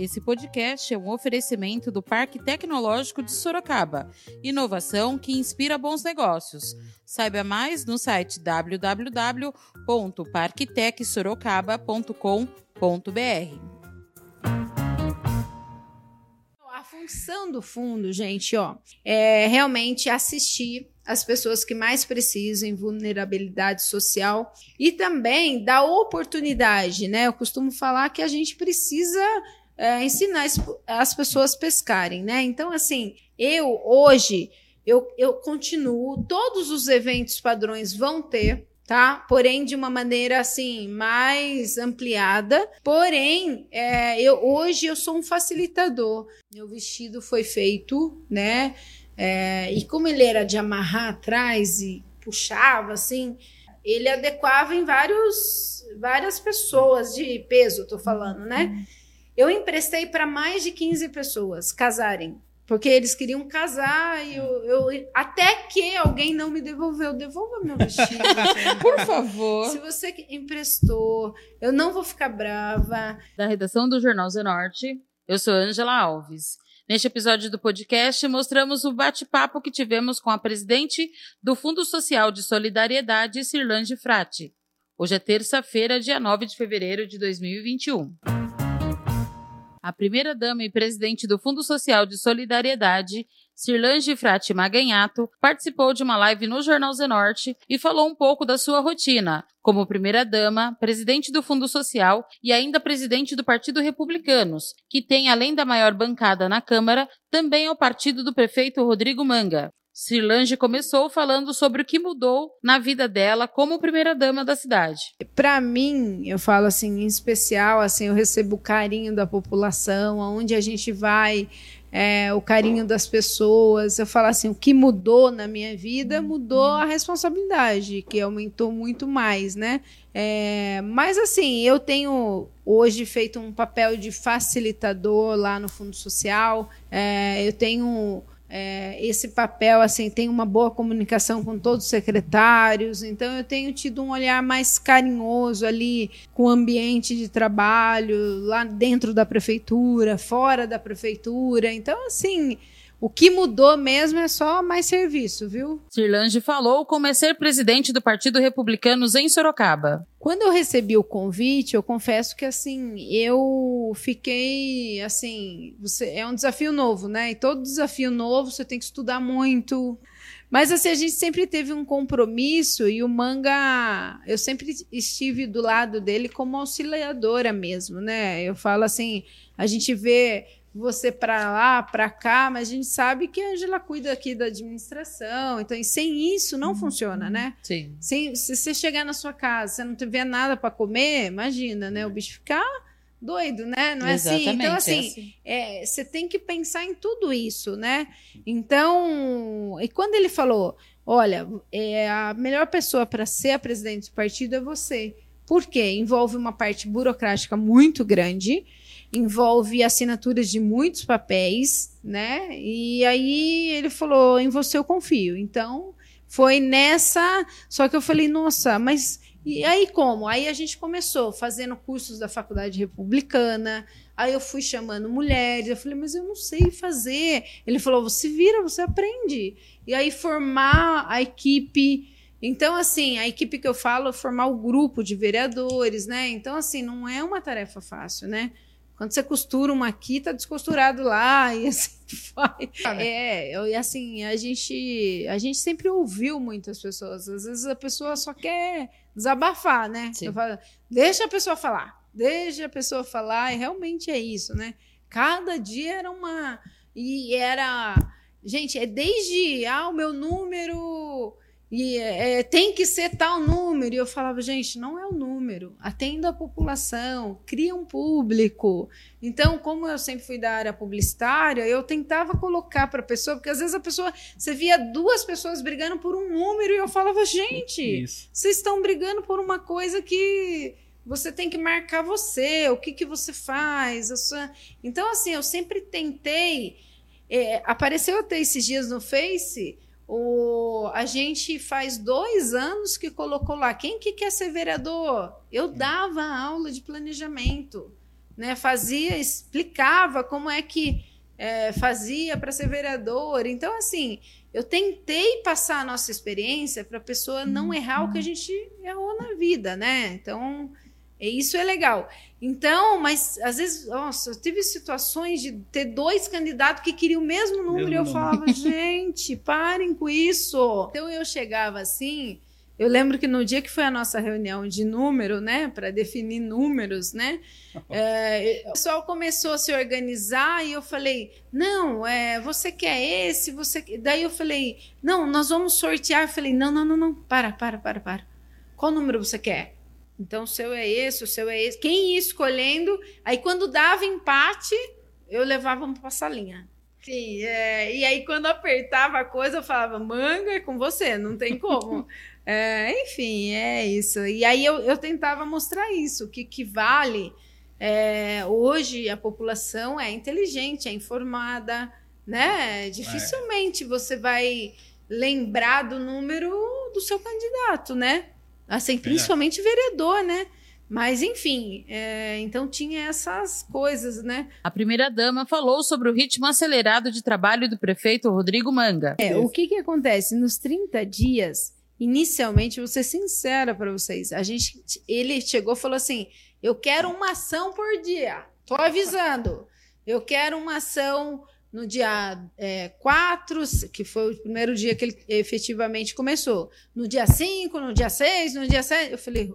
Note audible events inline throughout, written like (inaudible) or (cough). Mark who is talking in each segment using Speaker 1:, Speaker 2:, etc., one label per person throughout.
Speaker 1: Esse podcast é um oferecimento do Parque Tecnológico de Sorocaba. Inovação que inspira bons negócios. Saiba mais no site www.parktecsorocaba.com.br.
Speaker 2: A função do fundo, gente, ó, é realmente assistir as pessoas que mais precisam em vulnerabilidade social e também dar oportunidade, né? Eu costumo falar que a gente precisa é, ensinar as pessoas a pescarem, né? Então, assim, eu hoje eu, eu continuo, todos os eventos padrões vão ter, tá? Porém, de uma maneira assim mais ampliada. Porém, é, eu hoje eu sou um facilitador. Meu vestido foi feito, né? É, e como ele era de amarrar atrás e puxava assim, ele adequava em vários, várias pessoas de peso, tô falando, né? Eu emprestei para mais de 15 pessoas casarem. Porque eles queriam casar e eu, eu, até que alguém não me devolveu. Devolva meu vestido. (laughs)
Speaker 1: Por favor.
Speaker 2: Se você emprestou, eu não vou ficar brava.
Speaker 1: Da redação do Jornal Zenorte, eu sou Angela Alves. Neste episódio do podcast, mostramos o bate-papo que tivemos com a presidente do Fundo Social de Solidariedade, Cirlange Frati. Hoje é terça-feira, dia 9 de fevereiro de 2021. A primeira-dama e presidente do Fundo Social de Solidariedade, Cirlange Frati Maganhato, participou de uma live no Jornal Zenorte e falou um pouco da sua rotina, como primeira-dama, presidente do Fundo Social e ainda presidente do Partido Republicanos, que tem, além da maior bancada na Câmara, também é o partido do prefeito Rodrigo Manga. Cirlange começou falando sobre o que mudou na vida dela como primeira-dama da cidade.
Speaker 2: Para mim, eu falo assim, em especial, assim, eu recebo o carinho da população, aonde a gente vai, é, o carinho das pessoas. Eu falo assim, o que mudou na minha vida mudou a responsabilidade, que aumentou muito mais, né? É, mas assim, eu tenho hoje feito um papel de facilitador lá no Fundo Social. É, eu tenho é, esse papel assim tem uma boa comunicação com todos os secretários, então eu tenho tido um olhar mais carinhoso ali com o ambiente de trabalho lá dentro da prefeitura, fora da prefeitura. Então assim, o que mudou mesmo é só mais serviço, viu?
Speaker 1: Cirlange falou como é ser presidente do Partido Republicanos em Sorocaba.
Speaker 2: Quando eu recebi o convite, eu confesso que assim, eu fiquei assim, você é um desafio novo, né? E todo desafio novo você tem que estudar muito. Mas assim, a gente sempre teve um compromisso e o manga, eu sempre estive do lado dele como auxiliadora mesmo, né? Eu falo assim, a gente vê você para lá, para cá, mas a gente sabe que a Angela cuida aqui da administração, então sem isso não uhum. funciona, né?
Speaker 1: Sim.
Speaker 2: Sem, se você chegar na sua casa, você não tiver nada para comer, imagina, né? O bicho ficar doido, né? Não é assim? Então, assim, é assim. É, você tem que pensar em tudo isso, né? Então, e quando ele falou, olha, é, a melhor pessoa para ser a presidente do partido é você. Por quê? Envolve uma parte burocrática muito grande, envolve assinaturas de muitos papéis, né? E aí ele falou: em você eu confio. Então foi nessa. Só que eu falei: nossa, mas e aí como? Aí a gente começou fazendo cursos da Faculdade Republicana. Aí eu fui chamando mulheres. Eu falei: mas eu não sei fazer. Ele falou: você vira, você aprende. E aí formar a equipe. Então, assim, a equipe que eu falo é formar o grupo de vereadores, né? Então, assim, não é uma tarefa fácil, né? Quando você costura uma aqui, tá descosturado lá, (laughs) e assim vai. É, e assim, a gente, a gente sempre ouviu muitas pessoas. Às vezes a pessoa só quer desabafar, né? Falo, deixa a pessoa falar, deixa a pessoa falar, e realmente é isso, né? Cada dia era uma. E era. Gente, é desde ah, o meu número e é, tem que ser tal número. E eu falava, gente, não é o número. Atenda a população, cria um público. Então, como eu sempre fui da área publicitária, eu tentava colocar para a pessoa, porque às vezes a pessoa, você via duas pessoas brigando por um número e eu falava, gente, Isso. vocês estão brigando por uma coisa que você tem que marcar você, o que, que você faz. Sua... Então, assim, eu sempre tentei. É, apareceu até esses dias no Face o, a gente faz dois anos que colocou lá. Quem que quer ser vereador? Eu dava aula de planejamento. né? Fazia, explicava como é que é, fazia para ser vereador. Então, assim, eu tentei passar a nossa experiência para a pessoa não errar o que a gente errou na vida, né? Então, isso é legal. Então, mas às vezes, nossa, eu tive situações de ter dois candidatos que queriam o mesmo número mesmo e eu falava, gente, parem com isso. Então eu chegava assim, eu lembro que no dia que foi a nossa reunião de número, né, para definir números, né, é, o pessoal começou a se organizar e eu falei, não, é, você quer esse, você, daí eu falei, não, nós vamos sortear. Eu falei, não, não, não, não, para, para, para, para. Qual número você quer? Então, o seu é esse, o seu é esse. Quem ia escolhendo, aí quando dava empate, eu levava para a salinha. Sim, é, e aí quando apertava a coisa, eu falava, manga é com você, não tem como. (laughs) é, enfim, é isso. E aí eu, eu tentava mostrar isso, que, que vale. É, hoje a população é inteligente, é informada, né? Dificilmente você vai lembrar do número do seu candidato, né? Assim, principalmente vereador, né? Mas, enfim, é, então tinha essas coisas, né?
Speaker 1: A primeira-dama falou sobre o ritmo acelerado de trabalho do prefeito Rodrigo Manga.
Speaker 2: É, o que, que acontece? Nos 30 dias, inicialmente, vou ser sincera para vocês, a gente, ele chegou e falou assim: eu quero uma ação por dia. Tô avisando. Eu quero uma ação no dia é, 4, que foi o primeiro dia que ele efetivamente começou, no dia 5, no dia 6, no dia 7, eu falei,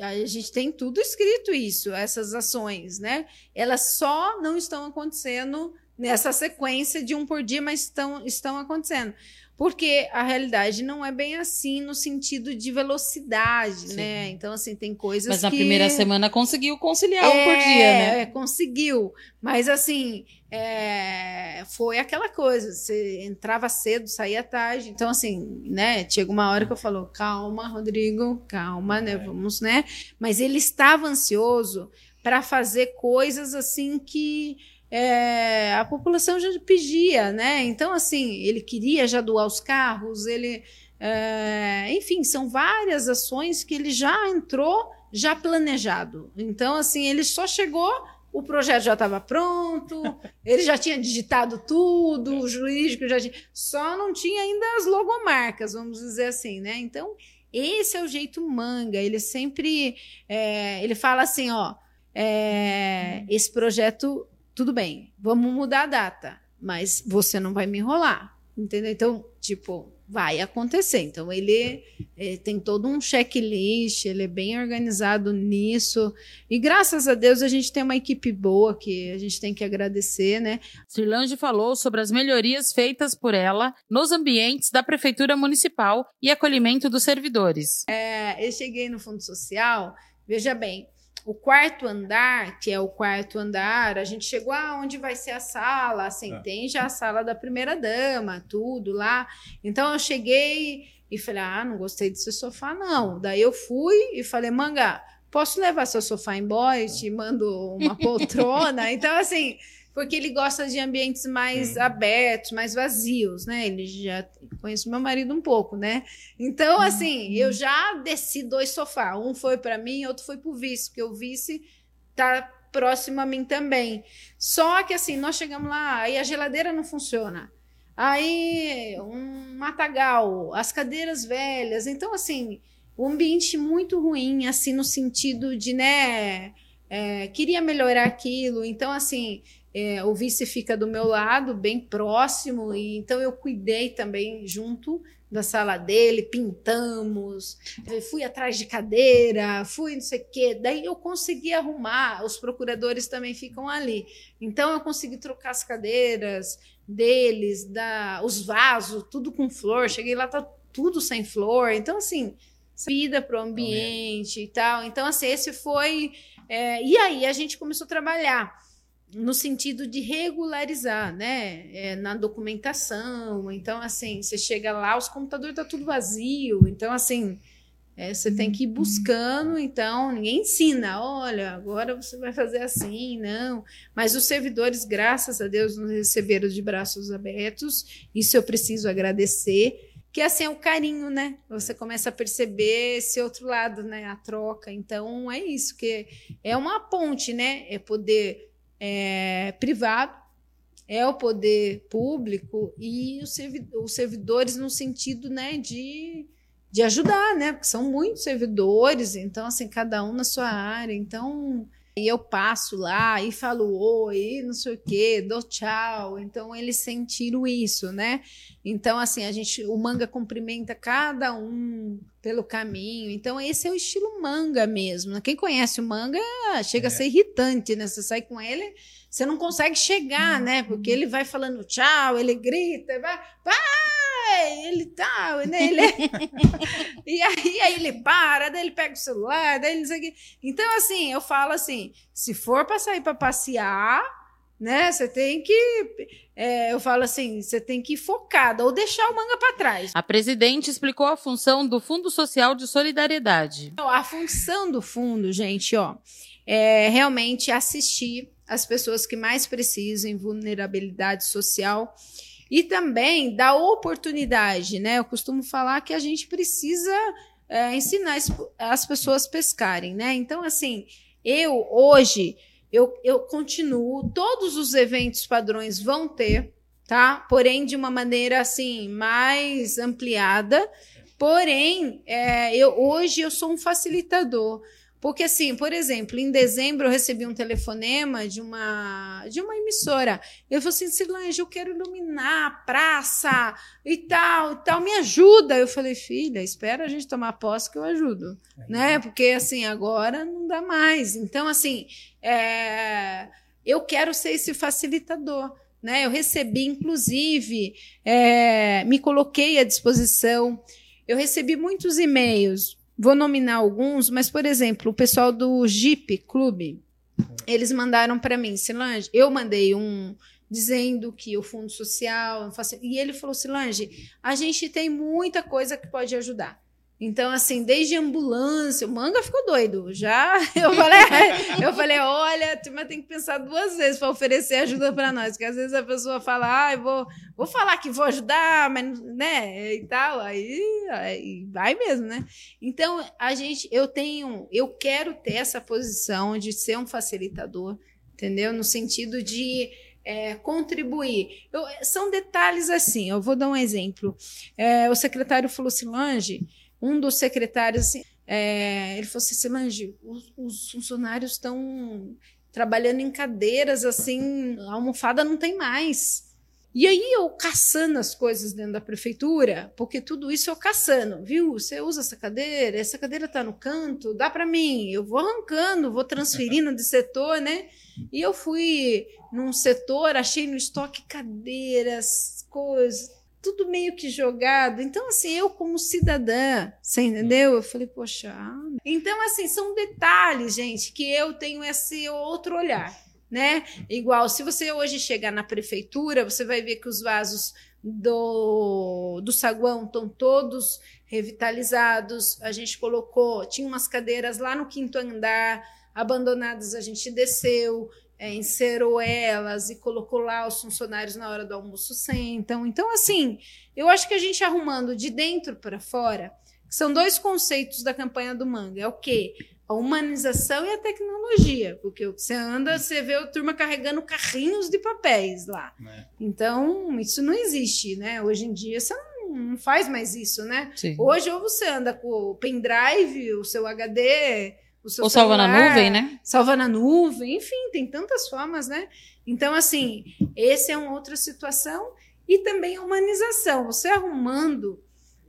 Speaker 2: a gente tem tudo escrito isso, essas ações, né? Elas só não estão acontecendo nessa sequência de um por dia, mas estão, estão acontecendo porque a realidade não é bem assim no sentido de velocidade, Sim. né? Então, assim, tem coisas
Speaker 1: Mas
Speaker 2: na
Speaker 1: que... primeira semana conseguiu conciliar é, um por dia, né?
Speaker 2: É, conseguiu. Mas, assim, é... foi aquela coisa, você entrava cedo, saía tarde. Então, assim, né? Chega uma hora que eu falo, calma, Rodrigo, calma, né? É. Vamos, né? Mas ele estava ansioso para fazer coisas, assim, que é, a população já pedia, né? Então, assim, ele queria já doar os carros, ele. É, enfim, são várias ações que ele já entrou já planejado. Então, assim, ele só chegou, o projeto já estava pronto, (laughs) ele já tinha digitado tudo, o jurídico já tinha. Só não tinha ainda as logomarcas, vamos dizer assim, né? Então, esse é o jeito manga. Ele sempre. É, ele fala assim: ó, é, esse projeto tudo bem, vamos mudar a data, mas você não vai me enrolar, entendeu? Então, tipo, vai acontecer. Então, ele é, tem todo um checklist, ele é bem organizado nisso. E graças a Deus a gente tem uma equipe boa que a gente tem que agradecer, né?
Speaker 1: Cirlange falou sobre as melhorias feitas por ela nos ambientes da Prefeitura Municipal e acolhimento dos servidores.
Speaker 2: É, eu cheguei no Fundo Social, veja bem, o quarto andar, que é o quarto andar, a gente chegou aonde vai ser a sala, assim, é. tem já a sala da primeira dama, tudo lá. Então eu cheguei e falei: "Ah, não gostei desse sofá não". Daí eu fui e falei: "Manga, posso levar seu sofá embora e te mando uma (laughs) poltrona?". então assim, porque ele gosta de ambientes mais uhum. abertos, mais vazios, né? Ele já conhece meu marido um pouco, né? Então, assim, uhum. eu já desci dois sofás. Um foi para mim, outro foi para o vice, porque o vice tá próximo a mim também. Só que assim, nós chegamos lá, aí a geladeira não funciona. Aí um matagal, as cadeiras velhas. Então, assim, o ambiente muito ruim, assim, no sentido de, né? É, queria melhorar aquilo. Então, assim, é, o vice fica do meu lado, bem próximo, e então eu cuidei também junto da sala dele, pintamos, fui atrás de cadeira, fui não sei o quê. Daí eu consegui arrumar, os procuradores também ficam ali. Então eu consegui trocar as cadeiras deles, da, os vasos, tudo com flor. Cheguei lá, tá tudo sem flor. Então, assim, vida para o ambiente e tal. Então, assim, esse foi. É, e aí a gente começou a trabalhar no sentido de regularizar, né? É, na documentação. Então, assim, você chega lá, os computadores tá tudo vazio. Então, assim, é, você tem que ir buscando. Então, ninguém ensina. Olha, agora você vai fazer assim, não. Mas os servidores, graças a Deus, nos receberam de braços abertos. Isso eu preciso agradecer que assim é o carinho, né? Você começa a perceber esse outro lado, né? A troca. Então é isso que é uma ponte, né? É poder é, privado, é o poder público e os, os servidores no sentido, né? De de ajudar, né? Porque são muitos servidores, então assim cada um na sua área. Então e eu passo lá e falo oi, não sei o quê, dou tchau. Então eles sentiram isso, né? Então assim, a gente o manga cumprimenta cada um pelo caminho. Então esse é o estilo manga mesmo. Né? Quem conhece o manga chega é. a ser irritante, né? Você sai com ele, você não consegue chegar, né? Porque ele vai falando tchau, ele grita, vai, vai, ele tá, né? Ele é... (laughs) e aí, aí ele para, daí ele pega o celular, daí ele não sei o quê. Então, assim, eu falo assim: se for para sair para passear, né? Você tem que. É, eu falo assim: você tem que ir focada ou deixar o manga para trás.
Speaker 1: A presidente explicou a função do Fundo Social de Solidariedade.
Speaker 2: A função do fundo, gente, ó, é realmente assistir as pessoas que mais precisam em vulnerabilidade social e também dar oportunidade, né? Eu costumo falar que a gente precisa é, ensinar as pessoas a pescarem, né? Então, assim, eu hoje eu, eu continuo, todos os eventos padrões vão ter, tá? Porém, de uma maneira assim mais ampliada. Porém, é, eu, hoje eu sou um facilitador. Porque, assim, por exemplo, em dezembro eu recebi um telefonema de uma, de uma emissora. Eu falei assim, Silange, eu quero iluminar a praça e tal, e tal, me ajuda. Eu falei, filha, espera a gente tomar posse que eu ajudo. É. Né? Porque, assim, agora não dá mais. Então, assim, é, eu quero ser esse facilitador. Né? Eu recebi, inclusive, é, me coloquei à disposição. Eu recebi muitos e-mails Vou nominar alguns, mas, por exemplo, o pessoal do Jeep Clube, eles mandaram para mim, Silange, eu mandei um dizendo que o fundo social, e ele falou, Silange, a gente tem muita coisa que pode ajudar. Então, assim, desde ambulância, o manga ficou doido. Já (laughs) eu falei, eu falei, olha, turma tem que pensar duas vezes para oferecer ajuda para nós, porque às vezes a pessoa fala, ah, vou, vou falar que vou ajudar, mas né, e tal, aí, aí vai mesmo, né? Então, a gente, eu tenho, eu quero ter essa posição de ser um facilitador, entendeu? No sentido de é, contribuir. Eu, são detalhes assim, eu vou dar um exemplo. É, o secretário falou assim, um dos secretários, assim, é, ele falou assim, Silange, os, os funcionários estão trabalhando em cadeiras, assim, a almofada não tem mais. E aí eu caçando as coisas dentro da prefeitura, porque tudo isso eu caçando, viu? Você usa essa cadeira, essa cadeira está no canto, dá para mim. Eu vou arrancando, vou transferindo de setor, né? E eu fui num setor, achei no estoque cadeiras, coisas, tudo meio que jogado. Então, assim, eu como cidadã, você entendeu? Eu falei, poxa. Ah. Então, assim, são detalhes, gente, que eu tenho esse outro olhar, né? Igual, se você hoje chegar na prefeitura, você vai ver que os vasos do, do saguão estão todos revitalizados. A gente colocou, tinha umas cadeiras lá no quinto andar, abandonadas, a gente desceu é, encerou elas e colocou lá os funcionários na hora do almoço sentam. Então, assim, eu acho que a gente arrumando de dentro para fora, são dois conceitos da campanha do Manga. É o quê? A humanização e a tecnologia. Porque você anda, você vê a turma carregando carrinhos de papéis lá. É. Então, isso não existe, né? Hoje em dia, você não faz mais isso, né? Sim. Hoje, ou você anda com o pendrive, o seu HD o seu
Speaker 1: Ou salva na nuvem, né?
Speaker 2: Salva na nuvem, enfim, tem tantas formas, né? Então, assim, esse é uma outra situação. E também a humanização. Você arrumando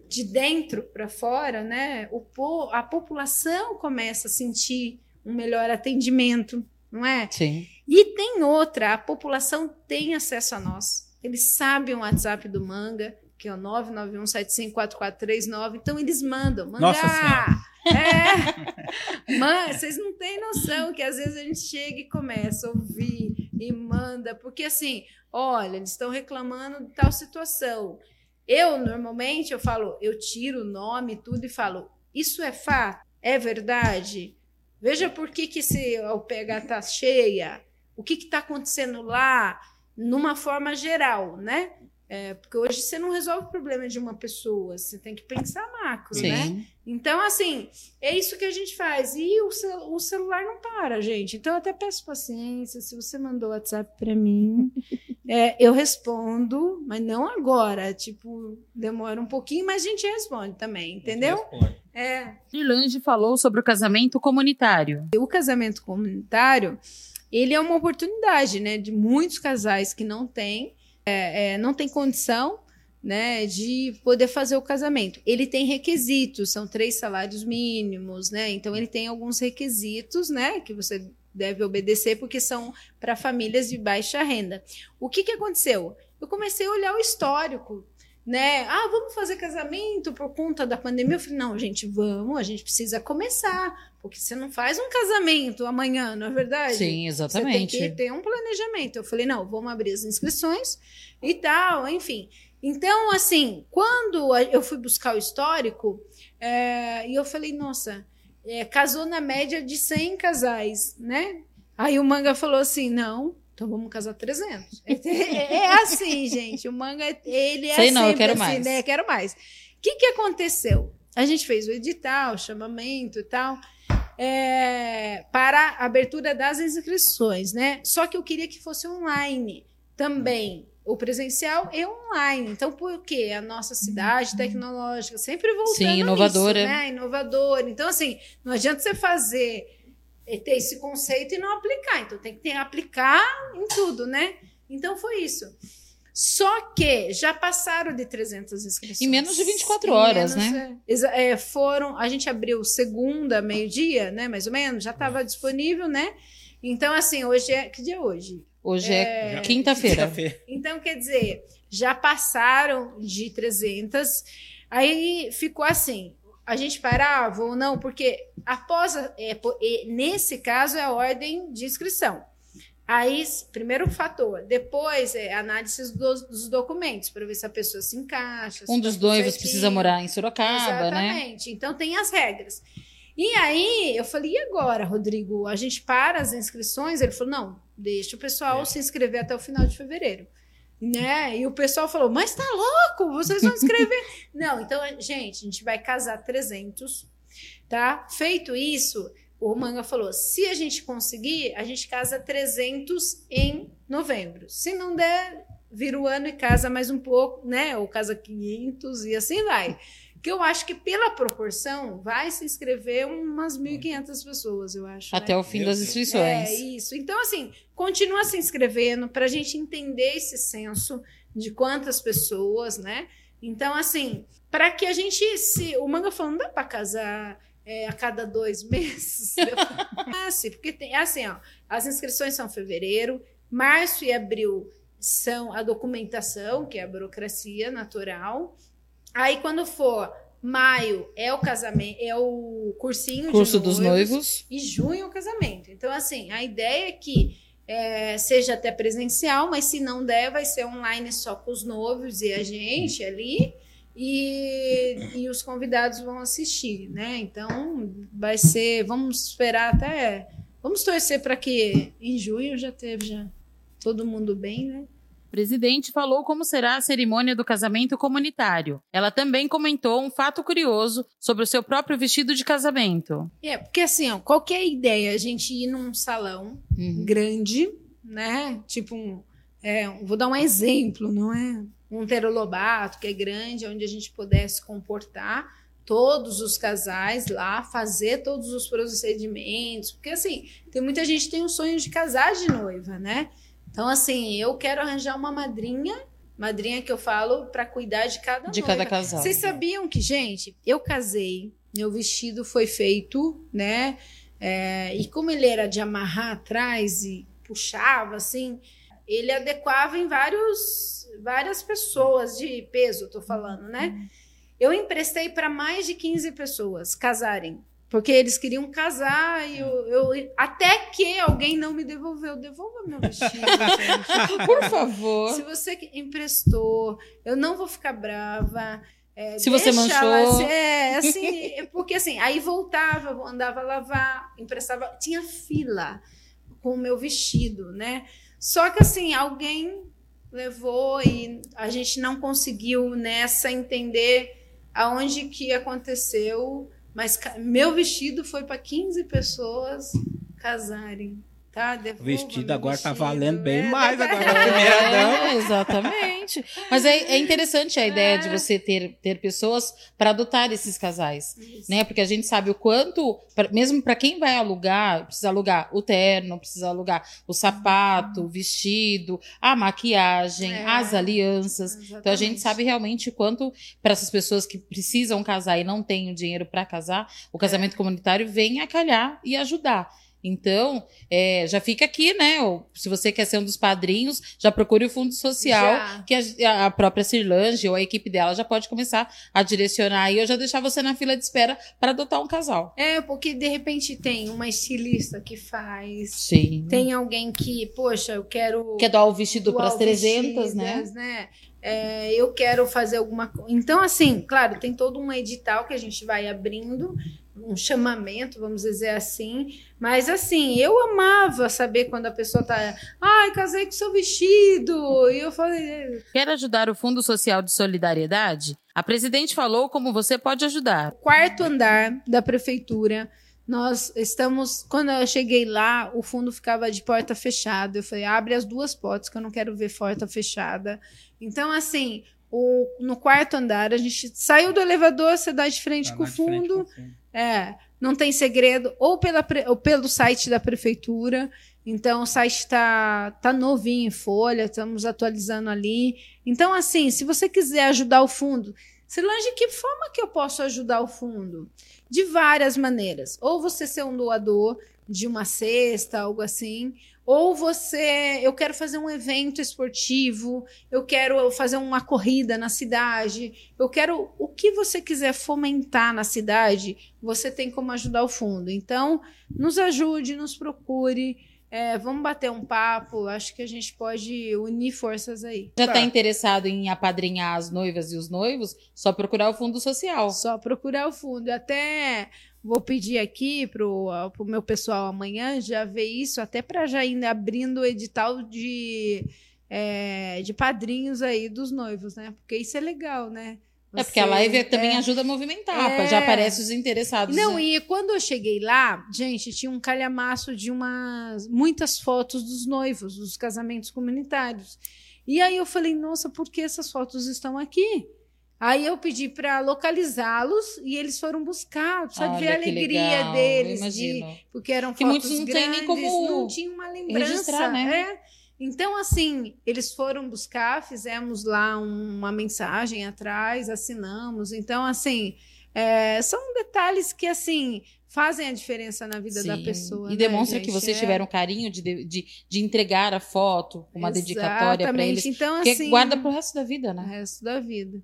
Speaker 2: de dentro para fora, né? O, a população começa a sentir um melhor atendimento, não é?
Speaker 1: Sim.
Speaker 2: E tem outra, a população tem acesso a nós. Eles sabem o WhatsApp do Manga, que é o 991754439. Então eles mandam, manga. É. Mas vocês não têm noção que às vezes a gente chega e começa a ouvir e manda, porque assim, olha, eles estão reclamando de tal situação. Eu normalmente eu falo, eu tiro o nome tudo e falo, isso é fato, é verdade. Veja por que que esse PH tá cheia, o que que está acontecendo lá, numa forma geral, né? É, porque hoje você não resolve o problema de uma pessoa, você tem que pensar macro, Sim. né? Então, assim, é isso que a gente faz. E o, cel o celular não para, gente. Então, eu até peço paciência. Se você mandou WhatsApp para mim, (laughs) é, eu respondo, mas não agora. Tipo, demora um pouquinho, mas a gente responde também, entendeu?
Speaker 1: É. Irlande falou sobre o casamento comunitário.
Speaker 2: O casamento comunitário, ele é uma oportunidade, né? De muitos casais que não têm é, é, não tem condição né, de poder fazer o casamento. Ele tem requisitos, são três salários mínimos, né? Então ele tem alguns requisitos, né, que você deve obedecer porque são para famílias de baixa renda. O que que aconteceu? Eu comecei a olhar o histórico né? Ah, vamos fazer casamento por conta da pandemia. Eu falei, não, gente, vamos, a gente precisa começar, porque você não faz um casamento amanhã, não é verdade?
Speaker 1: Sim, exatamente.
Speaker 2: Você tem que ter um planejamento. Eu falei, não, vamos abrir as inscrições e tal, enfim. Então, assim, quando eu fui buscar o histórico, é, e eu falei, nossa, é, casou na média de 100 casais, né? Aí o manga falou assim: não, então vamos casar 300. É, (laughs) é, é assim, gente. O manga, ele é
Speaker 1: Sei não,
Speaker 2: eu
Speaker 1: assim, quero
Speaker 2: assim,
Speaker 1: mais.
Speaker 2: né? Quero mais. O que, que aconteceu? A gente fez o edital, o chamamento e tal, é, para a abertura das inscrições, né? Só que eu queria que fosse online também. O presencial e online. Então, por quê? A nossa cidade tecnológica sempre voltando
Speaker 1: Sim, inovadora.
Speaker 2: Nisso, né? Inovadora. Então, assim, não adianta você fazer ter esse conceito e não aplicar. Então tem que ter, aplicar em tudo, né? Então foi isso. Só que já passaram de 300 inscrições.
Speaker 1: Em menos de 24 horas, né?
Speaker 2: É, é, foram, a gente abriu segunda, meio-dia, né? Mais ou menos, já estava disponível, né? Então, assim, hoje é. Que dia é hoje?
Speaker 1: Hoje é, é quinta-feira.
Speaker 2: Quinta então, quer dizer, já passaram de 300. Aí ficou assim: a gente parava ou não, porque após, é, nesse caso, é a ordem de inscrição. Aí, primeiro fator. Depois, é análise dos, dos documentos, para ver se a pessoa se encaixa.
Speaker 1: Um dos noivos precisa morar em Sorocaba,
Speaker 2: Exatamente. né? Exatamente. Então, tem as regras. E aí, eu falei, e agora, Rodrigo? A gente para as inscrições? Ele falou, não, deixa o pessoal é. se inscrever até o final de fevereiro né? E o pessoal falou: Mas tá louco? Vocês vão escrever. (laughs) Não, então, gente, a gente vai casar 300, tá? Feito isso, o Manga falou: se a gente conseguir, a gente casa 300 em novembro. Se não der, vira o ano e casa mais um pouco, né? Ou casa 500 e assim vai que eu acho que pela proporção vai se inscrever umas 1.500 pessoas, eu acho.
Speaker 1: Até
Speaker 2: né?
Speaker 1: o fim das inscrições.
Speaker 2: É isso. Então, assim, continua se inscrevendo para a gente entender esse censo de quantas pessoas, né? Então, assim, para que a gente se. O manga falando, dá para casar é, a cada dois (laughs) meses? ah, sim, porque tem. Assim, ó, as inscrições são fevereiro, março e abril são a documentação, que é a burocracia natural. Aí quando for maio é o casamento, é o cursinho
Speaker 1: Curso
Speaker 2: noivos,
Speaker 1: dos noivos
Speaker 2: e junho é o casamento. Então assim, a ideia é que é, seja até presencial, mas se não der, vai ser online só com os noivos e a gente ali. E, e os convidados vão assistir, né? Então vai ser, vamos esperar até, vamos torcer para que em junho já teve já todo mundo bem, né?
Speaker 1: Presidente falou como será a cerimônia do casamento comunitário. Ela também comentou um fato curioso sobre o seu próprio vestido de casamento.
Speaker 2: É, porque assim, ó, qualquer ideia, a gente ir num salão uhum. grande, né? Tipo um. É, vou dar um exemplo, não é? Um terolobato que é grande, onde a gente pudesse comportar todos os casais lá, fazer todos os procedimentos, porque assim, tem muita gente que tem um sonho de casar de noiva, né? Então, assim, eu quero arranjar uma madrinha, madrinha que eu falo, para cuidar de cada
Speaker 1: De noiva. cada casal.
Speaker 2: Vocês sabiam que, gente, eu casei, meu vestido foi feito, né? É, e como ele era de amarrar atrás e puxava, assim, ele adequava em vários, várias pessoas de peso, tô falando, né? Uhum. Eu emprestei para mais de 15 pessoas casarem. Porque eles queriam casar e eu, eu, até que alguém não me devolveu. Devolva meu vestido, gente.
Speaker 1: Por favor.
Speaker 2: Se você emprestou, eu não vou ficar brava. É,
Speaker 1: Se você manchou.
Speaker 2: É, assim, porque assim, aí voltava, andava a lavar, emprestava. Tinha fila com o meu vestido, né? Só que assim, alguém levou e a gente não conseguiu nessa entender aonde que aconteceu, mas meu vestido foi para 15 pessoas casarem. Tá,
Speaker 3: o vestido agora vestido, tá valendo bem é, mais agora (laughs) é,
Speaker 1: exatamente. Mas é, é interessante a é. ideia de você ter, ter pessoas para adotar esses casais, Isso. né? Porque a gente sabe o quanto, pra, mesmo para quem vai alugar, precisa alugar o terno, precisa alugar o sapato, o vestido, a maquiagem, é. as alianças. Exatamente. Então a gente sabe realmente o quanto para essas pessoas que precisam casar e não têm o dinheiro para casar, o casamento é. comunitário vem a calhar e ajudar. Então, é, já fica aqui, né? Ou, se você quer ser um dos padrinhos, já procure o Fundo Social, já. que a, a, própria Cirlange ou a equipe dela já pode começar a direcionar e eu já deixar você na fila de espera para adotar um casal.
Speaker 2: É, porque de repente tem uma estilista que faz.
Speaker 1: Sim.
Speaker 2: Tem alguém que, poxa, eu quero.
Speaker 1: Quer dar o vestido para as 300, né?
Speaker 2: né? É, eu quero fazer alguma coisa. Então, assim, claro, tem todo um edital que a gente vai abrindo um chamamento, vamos dizer assim. Mas assim, eu amava saber quando a pessoa tá, ai, casei com seu vestido. E eu falei,
Speaker 1: quer ajudar o Fundo Social de Solidariedade? A presidente falou como você pode ajudar.
Speaker 2: Quarto andar da prefeitura. Nós estamos. Quando eu cheguei lá, o fundo ficava de porta fechada. Eu falei: abre as duas portas, que eu não quero ver porta fechada. Então, assim, o, no quarto andar, a gente saiu do elevador, você dá de frente, tá com, o fundo, com o fundo. É, não tem segredo, ou, pela, ou pelo site da prefeitura. Então, o site está tá novinho em folha, estamos atualizando ali. Então, assim, se você quiser ajudar o fundo, Solange, que forma que eu posso ajudar o fundo? De várias maneiras. Ou você ser um doador de uma cesta, algo assim, ou você, eu quero fazer um evento esportivo, eu quero fazer uma corrida na cidade, eu quero o que você quiser fomentar na cidade, você tem como ajudar o fundo. Então, nos ajude, nos procure. É, vamos bater um papo. Acho que a gente pode unir forças aí.
Speaker 1: Já está interessado em apadrinhar as noivas e os noivos? Só procurar o fundo social.
Speaker 2: Só procurar o fundo. Até Vou pedir aqui pro, pro meu pessoal amanhã já ver isso, até para já ir abrindo o edital de, é, de padrinhos aí dos noivos, né? Porque isso é legal, né?
Speaker 1: Você, é porque a live também é, ajuda a movimentar, é, já aparece os interessados.
Speaker 2: Não,
Speaker 1: né?
Speaker 2: e quando eu cheguei lá, gente, tinha um calhamaço de umas muitas fotos dos noivos, dos casamentos comunitários. E aí eu falei, nossa, por que essas fotos estão aqui? Aí eu pedi para localizá-los e eles foram buscar, sabe, ver a alegria legal, deles, de, porque eram que fotos muitos não grandes, nem como não tinha uma lembrança, né? É. Então assim, eles foram buscar, fizemos lá uma mensagem atrás, assinamos. Então assim, é, são detalhes que assim fazem a diferença na vida Sim. da pessoa.
Speaker 1: E né, demonstra gente? que vocês é. tiveram carinho de, de, de entregar a foto, uma Exatamente. dedicatória para eles. Então, assim, guarda pro resto da vida, né? O
Speaker 2: resto da vida.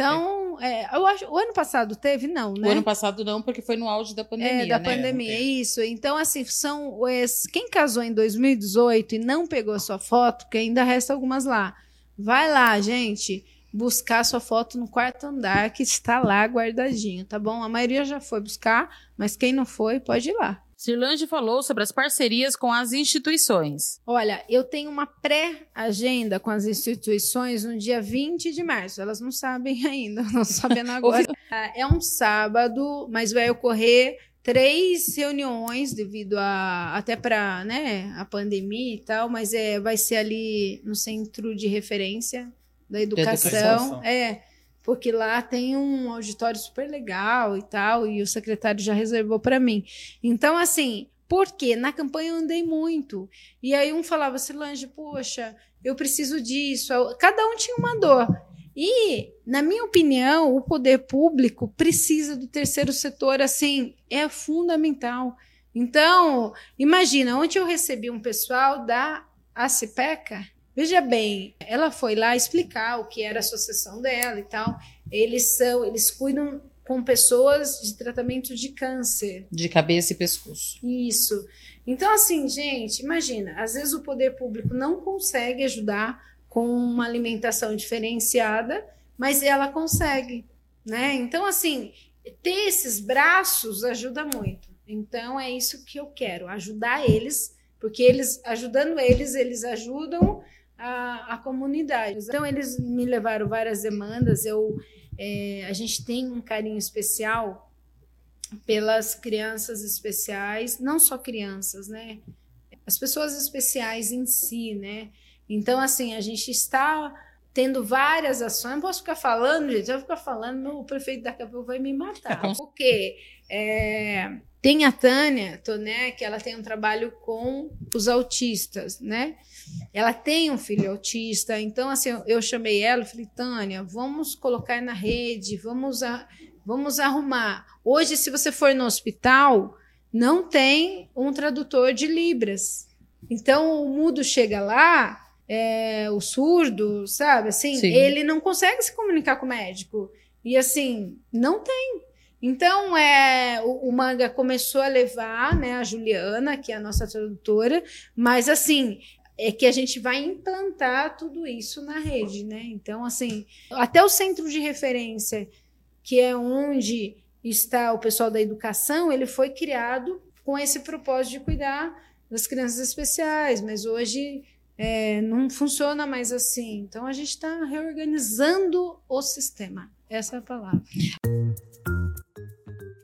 Speaker 2: Então, é. É, eu acho, o ano passado teve, não, né?
Speaker 1: O ano passado não, porque foi no auge da pandemia.
Speaker 2: É, da né? pandemia, é isso. Então, assim, são. Quem casou em 2018 e não pegou a sua foto, que ainda resta algumas lá. Vai lá, gente, buscar sua foto no quarto andar, que está lá guardadinho, tá bom? A maioria já foi buscar, mas quem não foi, pode ir lá.
Speaker 1: Cirlange falou sobre as parcerias com as instituições.
Speaker 2: Olha, eu tenho uma pré-agenda com as instituições no dia 20 de março. Elas não sabem (laughs) ainda, não sabendo (laughs) agora. é um sábado, mas vai ocorrer três reuniões devido a até para né a pandemia e tal mas é vai ser ali no centro de referência da educação, educação. é porque lá tem um auditório super legal e tal, e o secretário já reservou para mim. Então, assim, porque na campanha eu andei muito. E aí um falava, Silange, poxa, eu preciso disso. Cada um tinha uma dor. E, na minha opinião, o poder público precisa do terceiro setor, assim, é fundamental. Então, imagina, ontem eu recebi um pessoal da ACPECA, Veja bem, ela foi lá explicar o que era a associação dela e tal. Eles são, eles cuidam com pessoas de tratamento de câncer.
Speaker 1: De cabeça e pescoço.
Speaker 2: Isso. Então, assim, gente, imagina, às vezes o poder público não consegue ajudar com uma alimentação diferenciada, mas ela consegue, né? Então, assim, ter esses braços ajuda muito. Então, é isso que eu quero, ajudar eles, porque eles, ajudando eles, eles ajudam a, a comunidade. Então, eles me levaram várias demandas. Eu, é, a gente tem um carinho especial pelas crianças especiais, não só crianças, né? As pessoas especiais em si, né? Então, assim, a gente está tendo várias ações. Não posso ficar falando, gente. Eu ficar falando, o prefeito daqui a pouco vai me matar. Porque é, tem a Tânia Toné, que ela tem um trabalho com os autistas, né? Ela tem um filho autista, então assim, eu chamei ela falei, Tânia, vamos colocar na rede, vamos, a, vamos arrumar. Hoje, se você for no hospital, não tem um tradutor de Libras. Então, o mudo chega lá, é, o surdo, sabe? Assim, Sim. ele não consegue se comunicar com o médico. E assim, não tem. Então, é, o, o, manga começou a levar, né, a Juliana, que é a nossa tradutora, mas assim, é que a gente vai implantar tudo isso na rede, né? Então, assim, até o centro de referência, que é onde está o pessoal da educação, ele foi criado com esse propósito de cuidar das crianças especiais, mas hoje é, não funciona mais assim. Então, a gente está reorganizando o sistema. Essa é a palavra.